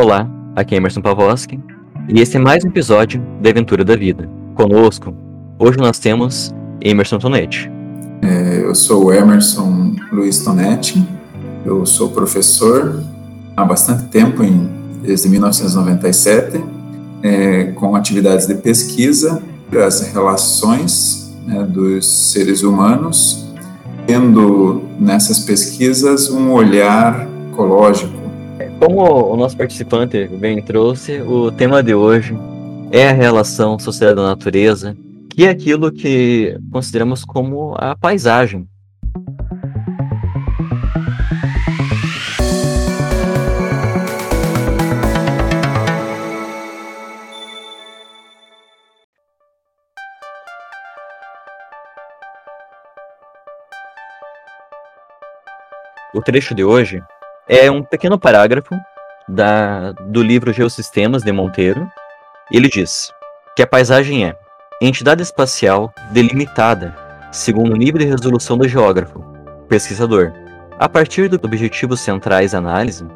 Olá, aqui é Emerson Pavoski e esse é mais um episódio da Aventura da Vida. Conosco, hoje nós temos Emerson Tonetti. É, eu sou Emerson Luiz Tonetti, eu sou professor há bastante tempo, em, desde 1997, é, com atividades de pesquisa as relações né, dos seres humanos, tendo nessas pesquisas um olhar ecológico. Como o nosso participante bem trouxe, o tema de hoje é a relação sociedade-natureza, que é aquilo que consideramos como a paisagem. O trecho de hoje é um pequeno parágrafo da, do livro Geossistemas de Monteiro. Ele diz que a paisagem é entidade espacial delimitada segundo o nível de resolução do geógrafo, pesquisador, a partir dos objetivos centrais da análise,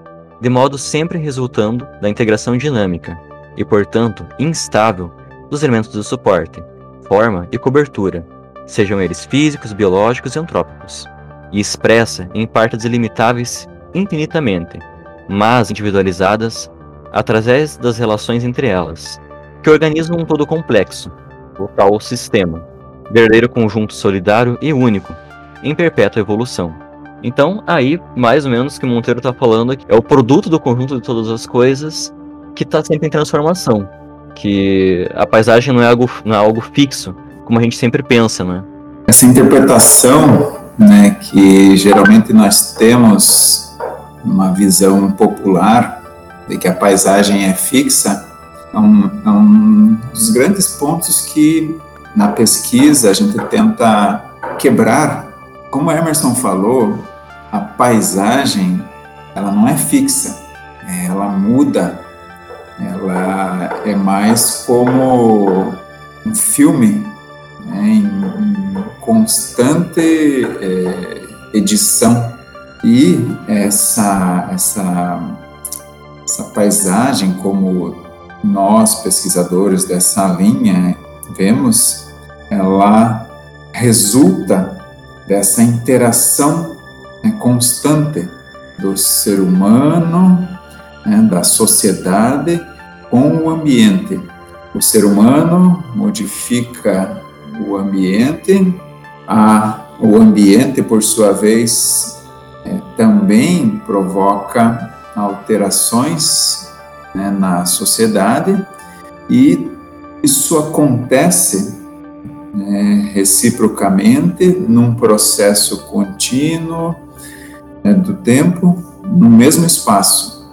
de modo sempre resultando da integração dinâmica e, portanto, instável dos elementos do suporte, forma e cobertura, sejam eles físicos, biológicos e antrópicos e expressa em partes ilimitáveis infinitamente, mas individualizadas através das relações entre elas, que organizam um todo complexo, o tal sistema, verdadeiro conjunto solidário e único, em perpétua evolução. Então, aí, mais ou menos, que Monteiro está falando é o produto do conjunto de todas as coisas que está sempre em transformação. Que a paisagem não é algo, não é algo fixo, como a gente sempre pensa, né? Essa interpretação né, que geralmente nós temos uma visão popular de que a paisagem é fixa, é um, é um dos grandes pontos que na pesquisa a gente tenta quebrar. Como o Emerson falou, a paisagem ela não é fixa, ela muda, ela é mais como um filme né, em, em, constante é, edição e essa, essa, essa paisagem, como nós pesquisadores dessa linha vemos, ela resulta dessa interação né, constante do ser humano, né, da sociedade com o ambiente. O ser humano modifica o ambiente, a, o ambiente, por sua vez, também provoca alterações né, na sociedade e isso acontece né, reciprocamente num processo contínuo né, do tempo, no mesmo espaço.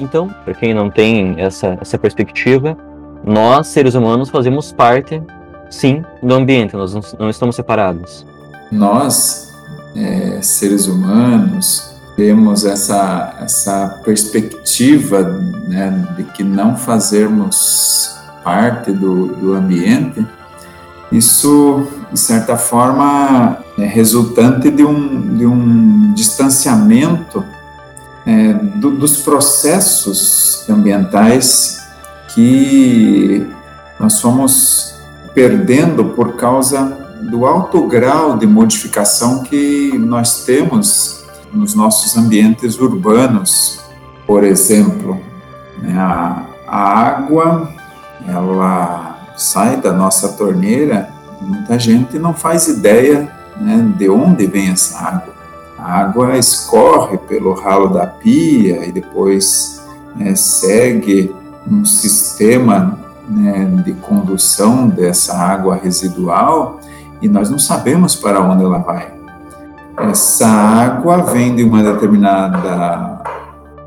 Então, para quem não tem essa, essa perspectiva, nós, seres humanos, fazemos parte sim, do ambiente, nós não, estamos separados. Nós, é, seres humanos, temos essa, essa perspectiva né, de que não fazermos parte do, do ambiente, isso, de certa forma, é resultante de um, de um distanciamento é, do, dos processos ambientais que nós somos perdendo por causa do alto grau de modificação que nós temos nos nossos ambientes urbanos. Por exemplo, né, a, a água, ela sai da nossa torneira, muita gente não faz ideia né, de onde vem essa água. A água escorre pelo ralo da pia e depois né, segue um sistema né, de condução dessa água residual e nós não sabemos para onde ela vai. Essa água vem de uma determinada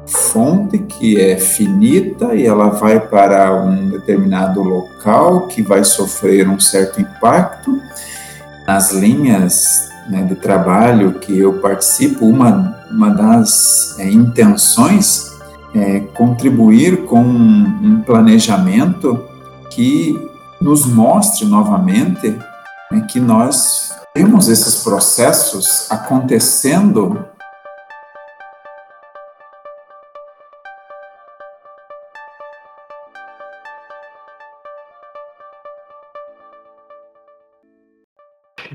fonte que é finita e ela vai para um determinado local que vai sofrer um certo impacto. Nas linhas né, de trabalho que eu participo, uma, uma das é, intenções é, contribuir com um planejamento que nos mostre novamente que nós temos esses processos acontecendo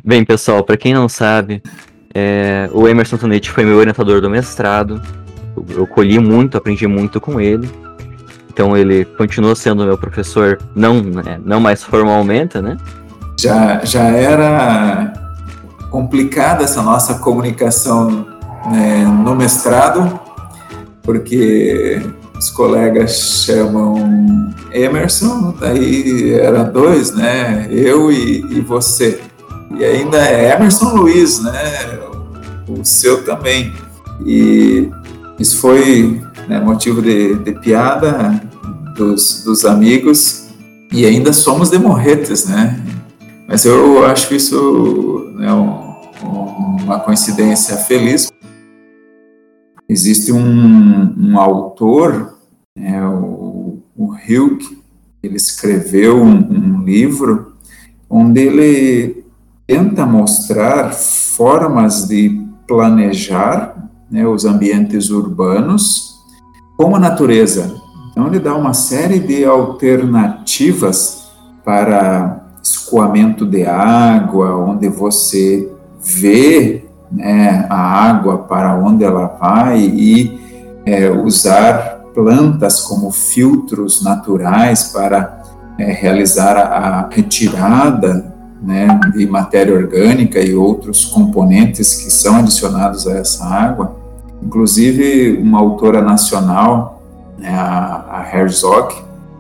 Bem, pessoal, para quem não sabe, é, o Emerson Tonetti foi meu orientador do mestrado. Eu, eu colhi muito, aprendi muito com ele. Então ele continua sendo meu professor, não, né, não mais formalmente, né? Já, já era complicada essa nossa comunicação né, no mestrado, porque os colegas chamam Emerson, daí era dois, né? Eu e, e você. E ainda é Emerson Luiz, né? O seu também. E isso foi né, motivo de, de piada dos, dos amigos e ainda somos de morretes, né? Mas eu acho isso né, um, uma coincidência feliz. Existe um, um autor, né, o, o Hilke, ele escreveu um, um livro onde ele tenta mostrar formas de planejar né, os ambientes urbanos como a natureza. Então, ele dá uma série de alternativas para escoamento de água, onde você vê né, a água para onde ela vai e é, usar plantas como filtros naturais para é, realizar a, retirada né, de matéria orgânica e outros componentes que são adicionados a essa água. Inclusive, uma autora nacional, né, a Herzog,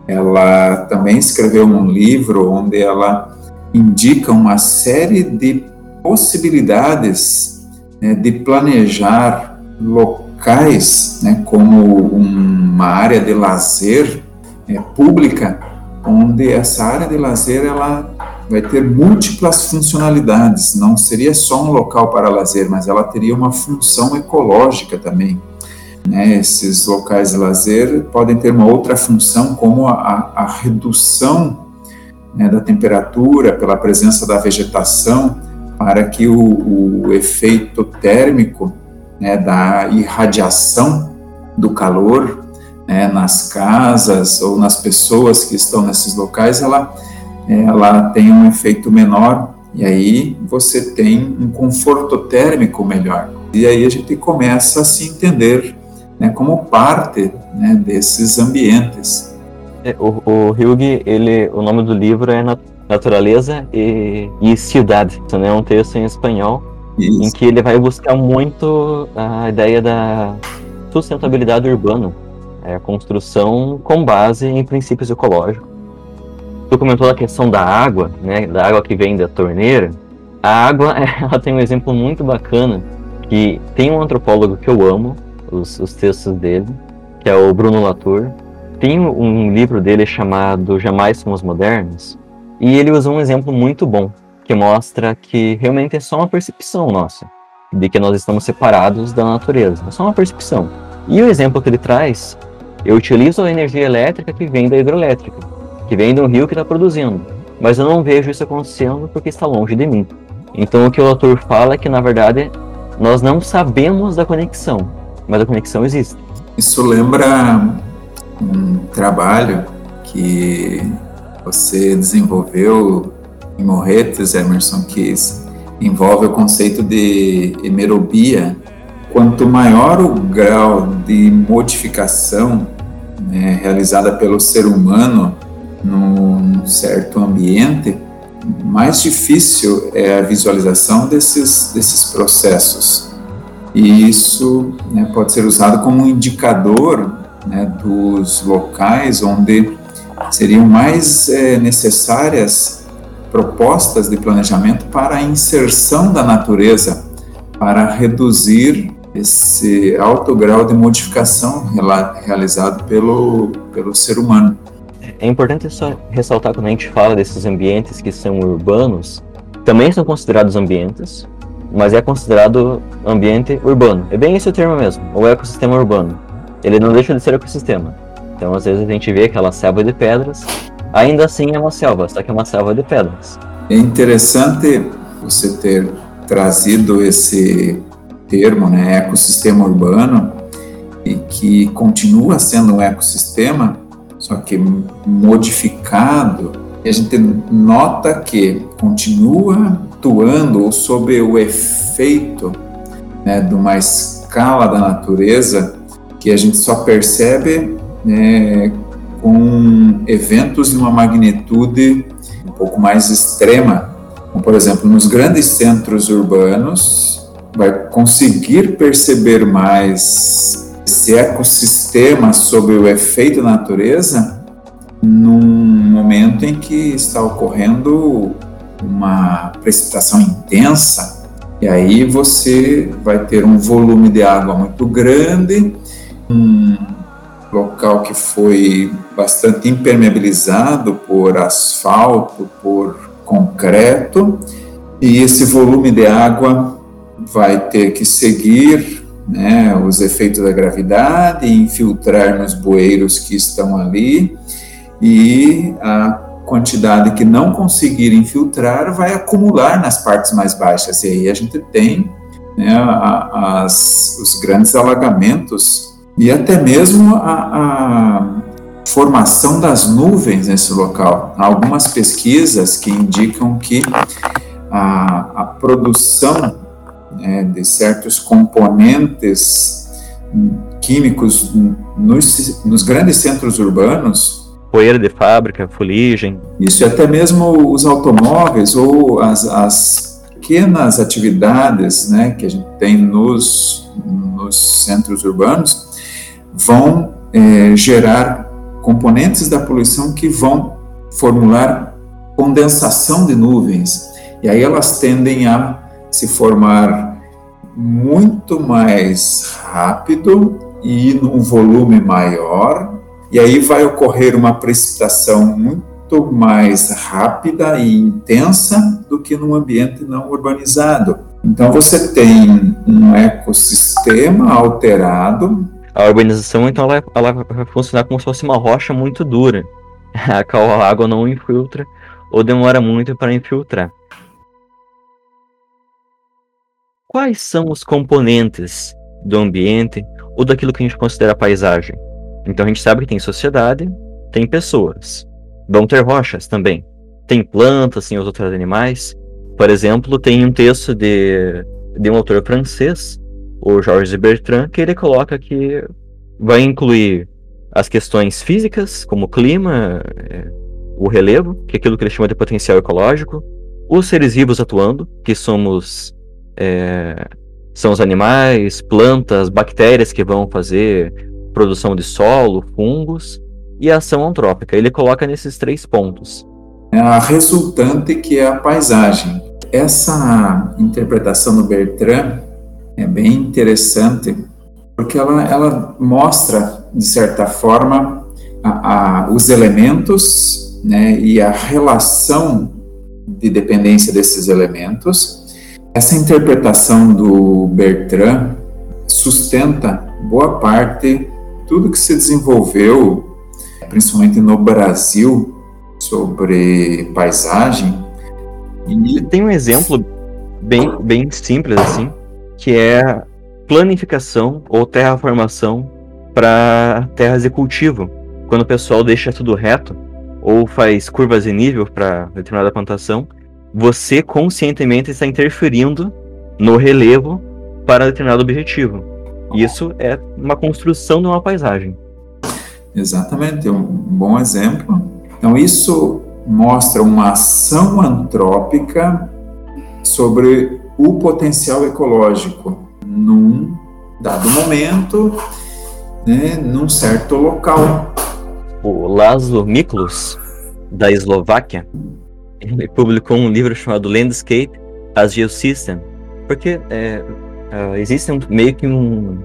ela também escreveu um livro onde ela indica uma série de possibilidades né, de planejar locais né, como uma área de lazer é, pública, onde essa área de lazer ela vai ter múltiplas funcionalidades. Não seria só um local para lazer, mas ela teria uma função ecológica também. Né? Esses locais de lazer podem ter uma outra função, como a, a redução né, da temperatura pela presença da vegetação, para que o, o efeito térmico né, da irradiação do calor né, nas casas ou nas pessoas que estão nesses locais, ela ela tem um efeito menor e aí você tem um conforto térmico melhor. E aí a gente começa a se entender né, como parte né, desses ambientes. É, o, o Hugh, ele, o nome do livro é Natureza e, e Cidade. Isso é um texto em espanhol Isso. em que ele vai buscar muito a ideia da sustentabilidade urbana, é a construção com base em princípios ecológicos tu comentou a questão da água, né, da água que vem da torneira. A água, ela tem um exemplo muito bacana, que tem um antropólogo que eu amo, os, os textos dele, que é o Bruno Latour. Tem um livro dele chamado Jamais Somos Modernos, e ele usa um exemplo muito bom, que mostra que realmente é só uma percepção nossa, de que nós estamos separados da natureza. É só uma percepção. E o exemplo que ele traz, eu utilizo a energia elétrica que vem da hidrelétrica que vem um rio que está produzindo. Mas eu não vejo isso acontecendo porque está longe de mim. Então o que o autor fala é que, na verdade, nós não sabemos da conexão, mas a conexão existe. Isso lembra um trabalho que você desenvolveu em Morretes, Emerson, que envolve o conceito de hemerobia. Quanto maior o grau de modificação né, realizada pelo ser humano num certo ambiente, mais difícil é a visualização desses, desses processos. E isso né, pode ser usado como um indicador né, dos locais onde seriam mais é, necessárias propostas de planejamento para a inserção da natureza, para reduzir esse alto grau de modificação realizado pelo, pelo ser humano. É importante só ressaltar quando a gente fala desses ambientes que são urbanos, também são considerados ambientes, mas é considerado ambiente urbano. É bem esse o termo mesmo, o ecossistema urbano. Ele não deixa de ser ecossistema. Então, às vezes a gente vê aquela selva de pedras, ainda assim é uma selva, só que é uma selva de pedras. É interessante você ter trazido esse termo, né, ecossistema urbano, e que continua sendo um ecossistema, só que modificado, e a gente nota que continua atuando ou sob o efeito né, de uma escala da natureza que a gente só percebe né, com eventos de uma magnitude um pouco mais extrema. Como, por exemplo, nos grandes centros urbanos, vai conseguir perceber mais esse ecossistema sob o efeito da natureza num momento em que está ocorrendo uma precipitação intensa, e aí você vai ter um volume de água muito grande, um local que foi bastante impermeabilizado por asfalto, por concreto, e esse volume de água vai ter que seguir né, os efeitos da gravidade, infiltrar nos bueiros que estão ali, e a quantidade que não conseguir infiltrar vai acumular nas partes mais baixas. E aí a gente tem né, as, os grandes alagamentos e até mesmo a, a, formação das nuvens nesse local. Há algumas pesquisas que indicam que a, a produção né, de certos componentes químicos nos, nos grandes centros urbanos poeira de fábrica, fuligem. Isso, e até mesmo os automóveis ou as, as pequenas atividades né, que a gente tem nos, nos centros urbanos vão é, gerar componentes da poluição que vão formular condensação de nuvens. E aí elas tendem a se formar muito mais rápido e num volume maior e aí vai ocorrer uma precipitação muito mais rápida e intensa do que num ambiente não urbanizado. Então você tem um ecossistema alterado. A urbanização, então, ela, ela vai funcionar como se fosse uma rocha muito dura, a qual a água não infiltra ou demora muito para infiltrar. Quais são os componentes do ambiente ou daquilo que a gente considera paisagem? Então a gente sabe que tem sociedade, tem pessoas. Vão ter rochas também. Tem plantas, tem os outros animais. Por exemplo, tem um texto de, de um autor francês, o Georges Bertrand, que ele coloca que vai incluir as questões físicas, como o clima, é, o relevo, que é aquilo que ele chama de potencial ecológico, os seres vivos atuando, que somos é, são os animais, plantas, bactérias que vão fazer produção de solo, fungos e a ação antrópica. Ele coloca nesses três pontos. É a resultante que é a paisagem. Essa interpretação do Bertrand é bem interessante porque ela, ela mostra, de certa forma, a, a, os elementos né, e a relação de dependência desses elementos. Essa interpretação do Bertrand sustenta boa parte tudo que se desenvolveu, principalmente no Brasil, sobre paisagem. E tem um exemplo bem, bem simples assim, que é planificação ou terraformação para terras de cultivo. Quando o pessoal deixa tudo reto ou faz curvas de nível para determinada plantação, você conscientemente está interferindo no relevo para determinado objetivo. Isso é uma construção de uma paisagem. Exatamente, um bom exemplo. Então, isso mostra uma ação antrópica sobre o potencial ecológico num dado momento, né, num certo local. O Laszlo Miklos, da Eslováquia, ele publicou um livro chamado Landscape as Geosystem, porque é, Uh, existe um, meio que um.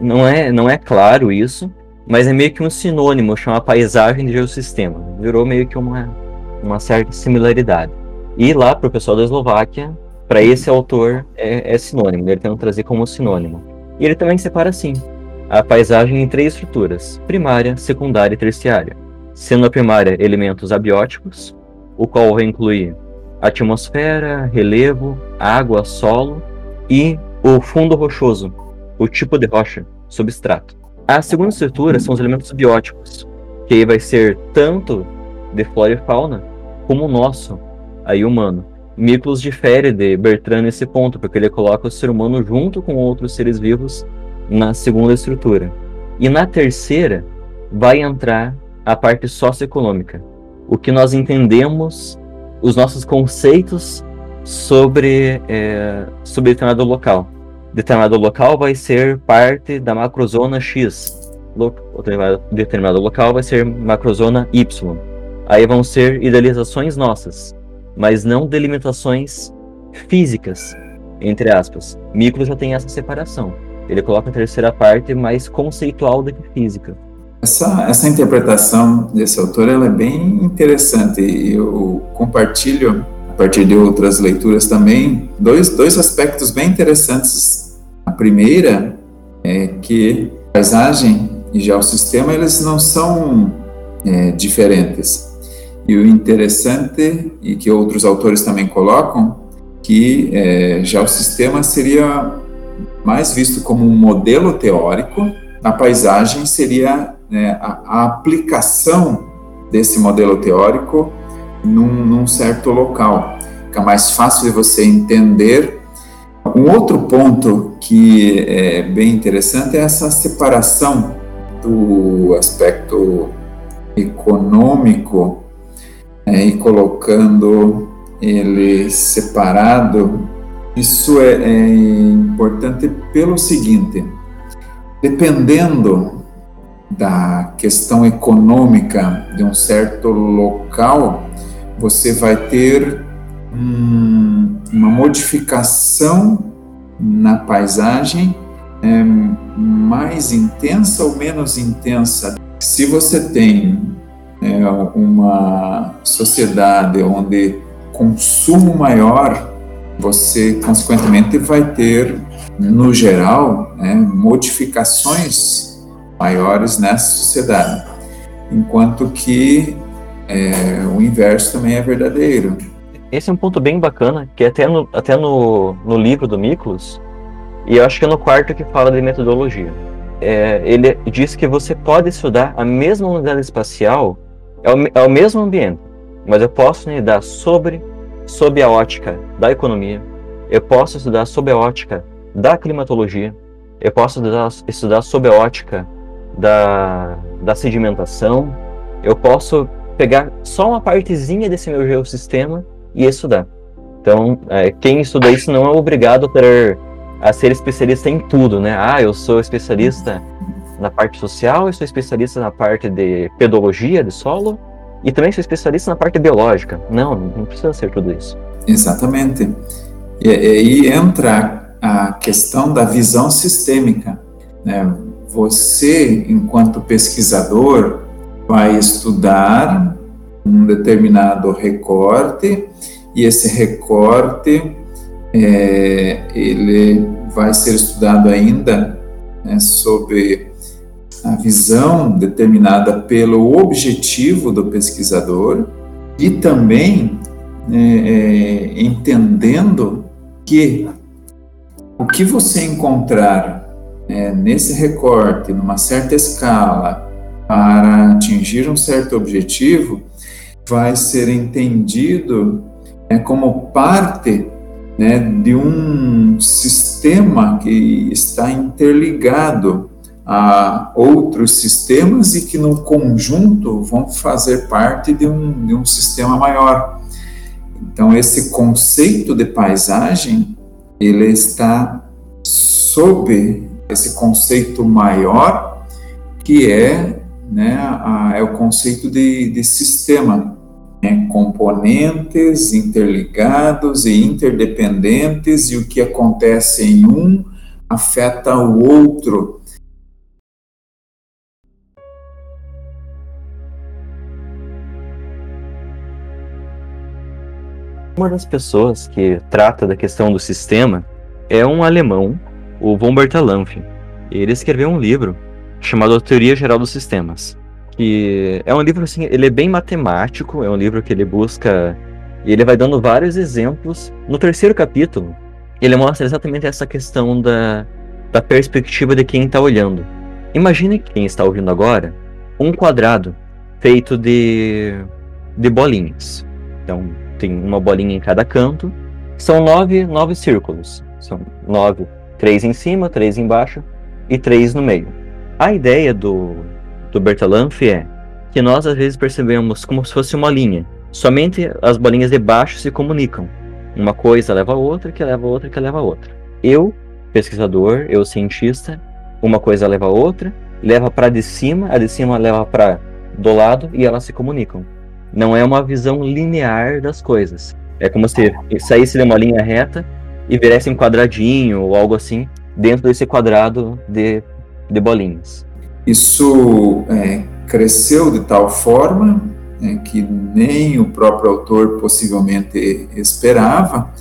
Não é, não é claro isso, mas é meio que um sinônimo, chama paisagem de geossistema. Virou meio que uma, uma certa similaridade. E lá, para o pessoal da Eslováquia, para esse autor é, é sinônimo, ele tenta trazer como sinônimo. E ele também separa assim a paisagem em três estruturas: primária, secundária e terciária. Sendo a primária elementos abióticos, o qual vai incluir atmosfera, relevo, água, solo e o fundo rochoso, o tipo de rocha, substrato. A segunda estrutura são os elementos bióticos, que aí vai ser tanto de flora e fauna, como o nosso, aí humano. Miklos difere de Bertrand nesse ponto, porque ele coloca o ser humano junto com outros seres vivos na segunda estrutura. E na terceira vai entrar a parte socioeconômica, o que nós entendemos, os nossos conceitos sobre, é, sobre determinado local. Determinado local vai ser parte da macrozona X, determinado local vai ser macrozona Y. Aí vão ser idealizações nossas, mas não delimitações físicas, entre aspas. Micro já tem essa separação. Ele coloca a terceira parte mais conceitual do que física. Essa, essa interpretação desse autor ela é bem interessante eu compartilho, partir de outras leituras também, dois, dois aspectos bem interessantes. A primeira é que a paisagem e já o sistema eles não são é, diferentes. E o interessante, e que outros autores também colocam, que é, já o sistema seria mais visto como um modelo teórico, a paisagem seria né, a, a, aplicação desse modelo teórico num, num certo local. Fica mais fácil de você entender. Um outro ponto que é bem interessante é essa separação do aspecto econômico é, e colocando ele separado, isso é, é importante pelo seguinte: dependendo da questão econômica de um certo local, você vai ter hum, uma modificação na paisagem é, mais intensa ou menos intensa. Se você tem é, uma sociedade onde consumo maior, você consequentemente vai ter, no geral, né, modificações maiores nessa sociedade, enquanto que é, o inverso também é verdadeiro. Esse é um ponto bem bacana, que até no, até no, no livro do Miklos, e eu acho que é no quarto que fala de metodologia. É, ele diz que você pode estudar a mesma unidade espacial, é o, é o mesmo ambiente, mas eu posso estudar sobre, sob a ótica da economia, eu posso estudar sob a ótica da climatologia, eu posso estudar, estudar sob a ótica da, da sedimentação, eu posso pegar só uma partezinha desse meu geossistema e estudar. Então, é, quem estuda isso não é obrigado a ter a ser especialista em tudo, né? Ah, eu sou especialista na parte social, eu sou especialista na parte de pedologia de solo e também sou especialista na parte biológica. Não, não precisa ser tudo isso. Exatamente. E aí entra a questão da visão sistêmica. Né? Você, enquanto pesquisador, vai estudar um determinado recorte e esse recorte é, ele vai ser estudado ainda né, sobre a visão determinada pelo objetivo do pesquisador e também é, é, entendendo que o que você encontrar é, nesse recorte, numa certa escala, para atingir um certo objetivo, vai ser entendido é, como parte né, de um sistema que está interligado a outros sistemas e que no conjunto vão fazer parte de um, de um sistema maior. Então esse conceito de paisagem ele está sob esse conceito maior que é né, a, é o conceito de, de sistema né, componentes interligados e interdependentes, e o que acontece em um afeta o outro. Uma das pessoas que trata da questão do sistema é um alemão, o von Bertalanffy. Ele escreveu um livro chamado Teoria Geral dos Sistemas que é um livro assim, ele é bem matemático, é um livro que ele busca e ele vai dando vários exemplos. No terceiro capítulo, ele mostra exatamente essa questão da, da perspectiva de quem está olhando. Imagine quem está ouvindo agora um quadrado feito de, de bolinhas. Então, tem uma bolinha em cada canto. São nove, nove círculos. São nove, três em cima, três embaixo e três no meio. A ideia do, do Bertalanffy é que nós às vezes percebemos como se fosse uma linha. Somente as bolinhas de baixo se comunicam. Uma coisa leva a outra, que leva a outra, que leva a outra. Eu, pesquisador, eu cientista, uma coisa leva a outra, leva para de cima, a de cima leva para do lado e elas se comunicam. Não é uma visão linear das coisas. É como se saísse de uma linha reta e virasse um quadradinho ou algo assim dentro desse quadrado de, de bolinhas. Isso é, cresceu de tal forma né, que nem o próprio autor possivelmente esperava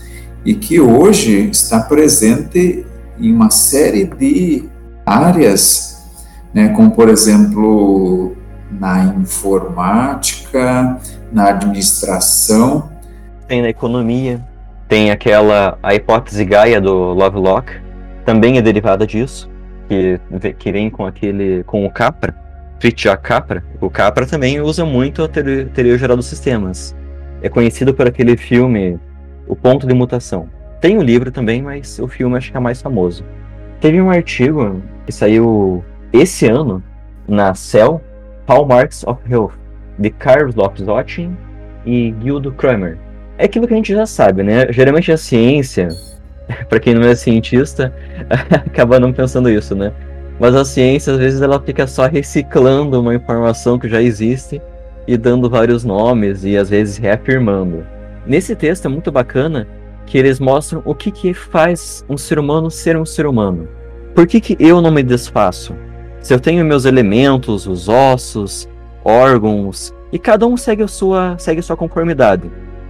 e que hoje está presente em uma série de áreas, né, como por exemplo na informática, na administração, tem na economia, tem aquela a hipótese Gaia do Lovelock, também é derivada disso, que que vem com aquele com o Capra, Fritjof Capra. O Capra também usa muito a teoria, teoria geral dos sistemas. É conhecido por aquele filme O Ponto de Mutação. Tem o livro também, mas o filme acho que é mais famoso. Teve um artigo que saiu esse ano na Cell, Hallmarks of Health, de Carlos Lopes Ottin e Gildo Kramer. É aquilo que a gente já sabe, né? Geralmente a ciência, para quem não é cientista, acaba não pensando isso, né? Mas a ciência, às vezes, ela fica só reciclando uma informação que já existe e dando vários nomes e às vezes reafirmando. Nesse texto é muito bacana que eles mostram o que, que faz um ser humano ser um ser humano. Por que, que eu não me desfaço? Se eu tenho meus elementos, os ossos, órgãos, e cada um segue a sua, segue a sua conformidade.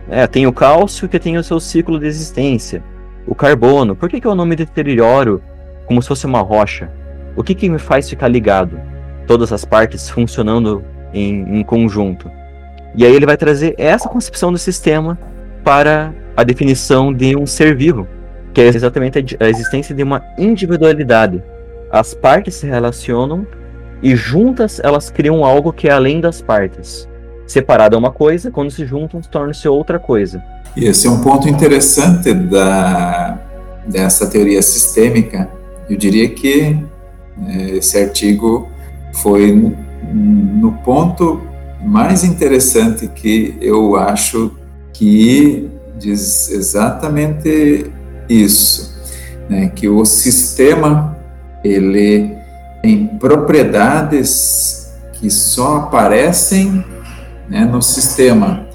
É, tem o cálcio que tem o seu ciclo de existência. O carbono, por que, que eu não me deterioro como se fosse uma rocha? O que, que me faz ficar ligado? Todas as partes funcionando em, em conjunto. E aí ele vai trazer essa concepção do sistema para a definição de um ser vivo, que é exatamente a existência de uma individualidade as partes se relacionam e juntas elas criam algo que é além das partes. Separada é uma coisa, quando se juntam, torna-se outra coisa. E esse é um ponto interessante da, dessa teoria sistêmica. Eu diria que é, esse artigo foi no ponto mais interessante que eu acho que diz exatamente isso, né, que o sistema ele tem propriedades que só aparecem né, no sistema.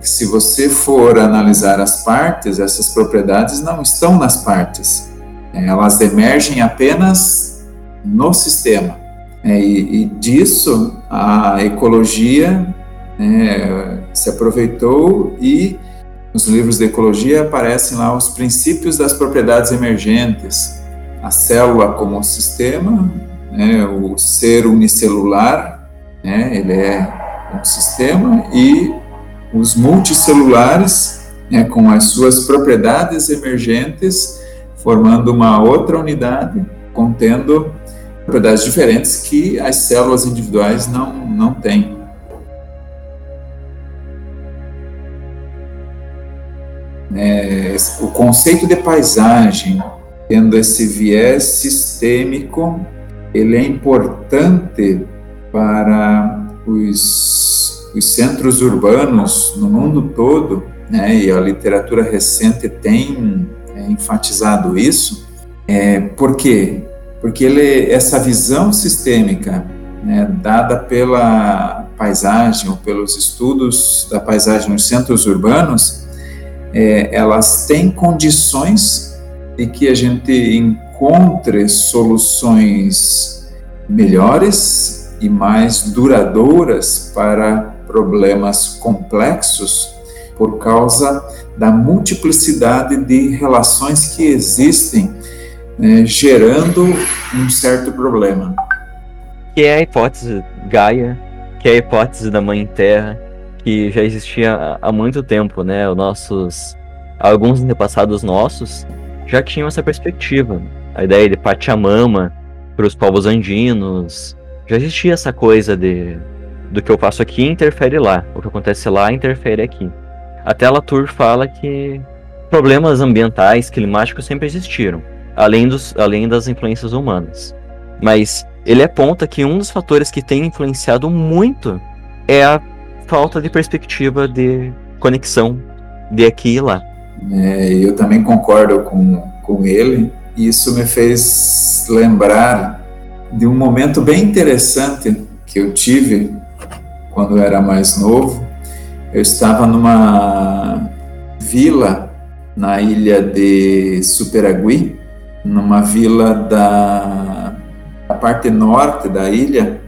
Se você for analisar as partes, essas propriedades não estão nas partes, né, elas emergem apenas no sistema. É, e, e, disso a ecologia né, se aproveitou e nos livros de ecologia aparecem lá os princípios das propriedades emergentes, a célula como sistema, né, o ser unicelular, né, ele é um sistema, e os multicelulares, né, com as suas propriedades emergentes, formando uma outra unidade, contendo propriedades diferentes que as células individuais não, não têm. É, o conceito de paisagem tendo esse viés sistêmico, ele é importante para os, os centros urbanos no mundo todo, né, e a literatura recente tem é, enfatizado isso. É, por quê? Porque ele, essa visão sistêmica, né, dada pela paisagem ou pelos estudos da paisagem nos centros urbanos, é, elas têm condições e que a gente encontre soluções melhores e mais duradouras para problemas complexos por causa da multiplicidade de relações que existem, né, gerando um certo problema. Que é a hipótese Gaia, que é a hipótese da Mãe Terra, que já existia há muito tempo, né? Os nossos alguns antepassados nossos já tinham essa perspectiva. A ideia de Pachamama para os povos andinos. Já existia essa coisa de do que eu faço aqui interfere lá. O que acontece lá interfere aqui. Até Latour fala que problemas ambientais, climáticos sempre existiram, além, dos, além das influências humanas. Mas ele aponta que um dos fatores que tem influenciado muito é a falta de perspectiva de conexão de aqui e lá. É, eu também concordo com, com ele. Isso me fez lembrar de um momento bem interessante que eu tive quando eu era mais novo. Eu estava numa vila na ilha de Superagui, numa vila da, da parte norte da ilha,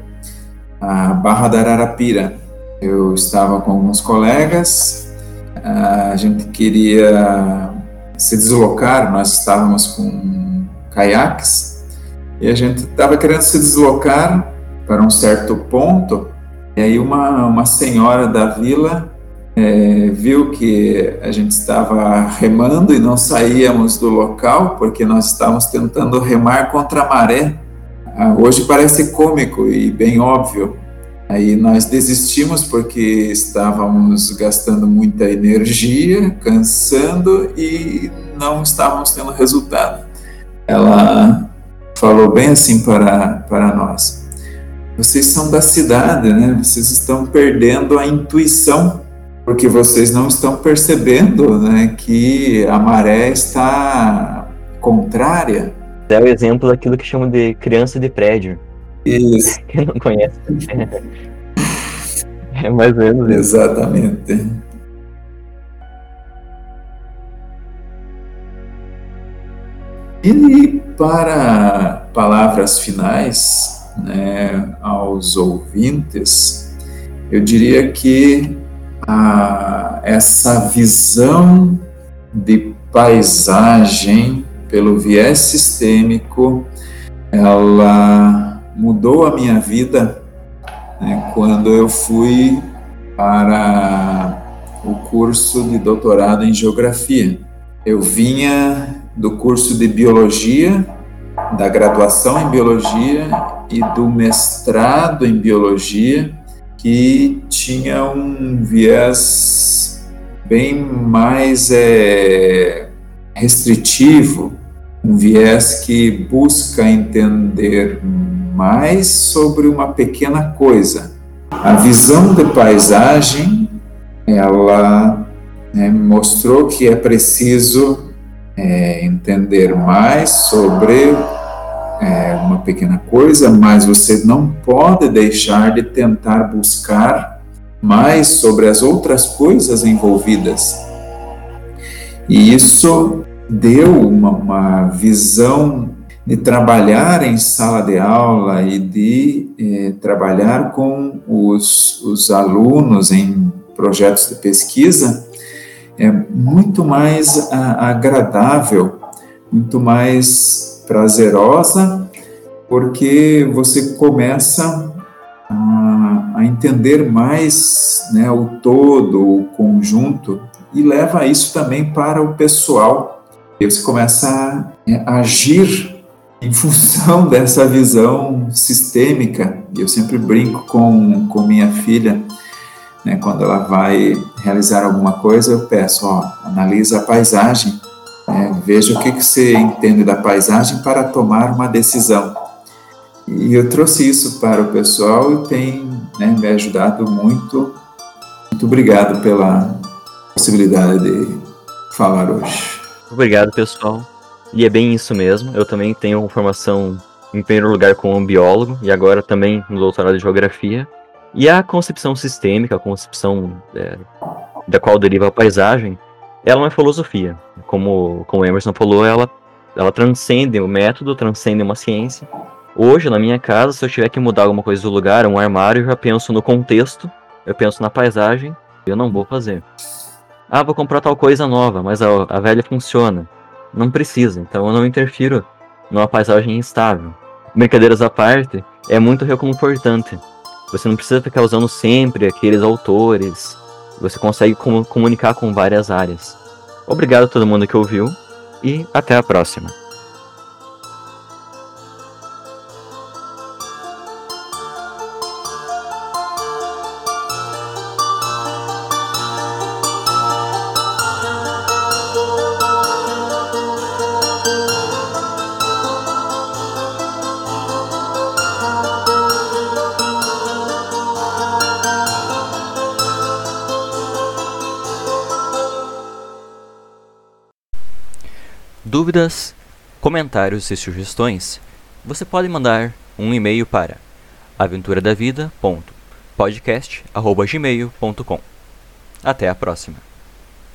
a Barra da Ararapira. Eu estava com alguns colegas, a gente queria se deslocar, nós estávamos com caiaques, e a gente estava querendo se deslocar para um certo ponto, e aí uma, uma senhora da vila é, viu que a gente estava remando e não saíamos do local, porque nós estávamos tentando remar contra a maré. Ah, hoje parece cômico e bem óbvio. Aí nós desistimos porque estávamos gastando muita energia, cansando e não estávamos tendo resultado. Ela falou bem assim para, para nós: vocês são da cidade, né? Vocês estão perdendo a intuição porque vocês não estão percebendo né, que a maré está contrária. É o exemplo daquilo que chamam de criança de prédio. Isso. Quem não conhece. É mais ou menos isso. Exatamente. E para palavras finais, né, aos ouvintes, eu diria que a, essa visão de paisagem pelo viés sistêmico, ela mudou a minha vida né, quando eu fui para o curso de doutorado em geografia. Eu vinha do curso de biologia, da graduação em biologia e do mestrado em biologia que tinha um viés bem mais é, restritivo, um viés que busca entender mais sobre uma pequena coisa. A visão de paisagem, ela né, mostrou que é preciso é, entender mais sobre é, uma pequena coisa, mas você não pode deixar de tentar buscar mais sobre as outras coisas envolvidas. E isso deu uma, uma visão de trabalhar em sala de aula e de é, trabalhar com os, os alunos em projetos de pesquisa é muito mais a, agradável, muito mais prazerosa, porque você começa a, a entender mais né, o todo, o conjunto, e leva isso também para o pessoal. E você começa a, é, agir em função dessa visão sistêmica. Eu sempre brinco com, com minha filha, né, quando ela vai realizar alguma coisa, eu peço, ó, analisa a paisagem é, veja o que, que você entende da paisagem para tomar uma decisão. E eu trouxe isso para o pessoal e tem né, me ajudado muito. Muito obrigado pela possibilidade de falar hoje. Obrigado, pessoal. E é bem isso mesmo. Eu também tenho formação, em primeiro lugar, como biólogo e agora também no doutorado de geografia. E a concepção sistêmica, a concepção é, da qual deriva a paisagem, ela é uma filosofia. Como, como Emerson falou, ela, ela transcende o método, transcende uma ciência. Hoje, na minha casa, se eu tiver que mudar alguma coisa do lugar, um armário, eu já penso no contexto, eu penso na paisagem, eu não vou fazer. Ah, vou comprar tal coisa nova, mas a, a velha funciona. Não precisa, então eu não interfiro numa paisagem instável. Brincadeiras à parte, é muito reconfortante. Você não precisa ficar usando sempre aqueles autores, você consegue com comunicar com várias áreas. Obrigado a todo mundo que ouviu e até a próxima. Dúvidas, comentários e sugestões, você pode mandar um e-mail para aventuradavida.podcast.gmail.com. Até a próxima!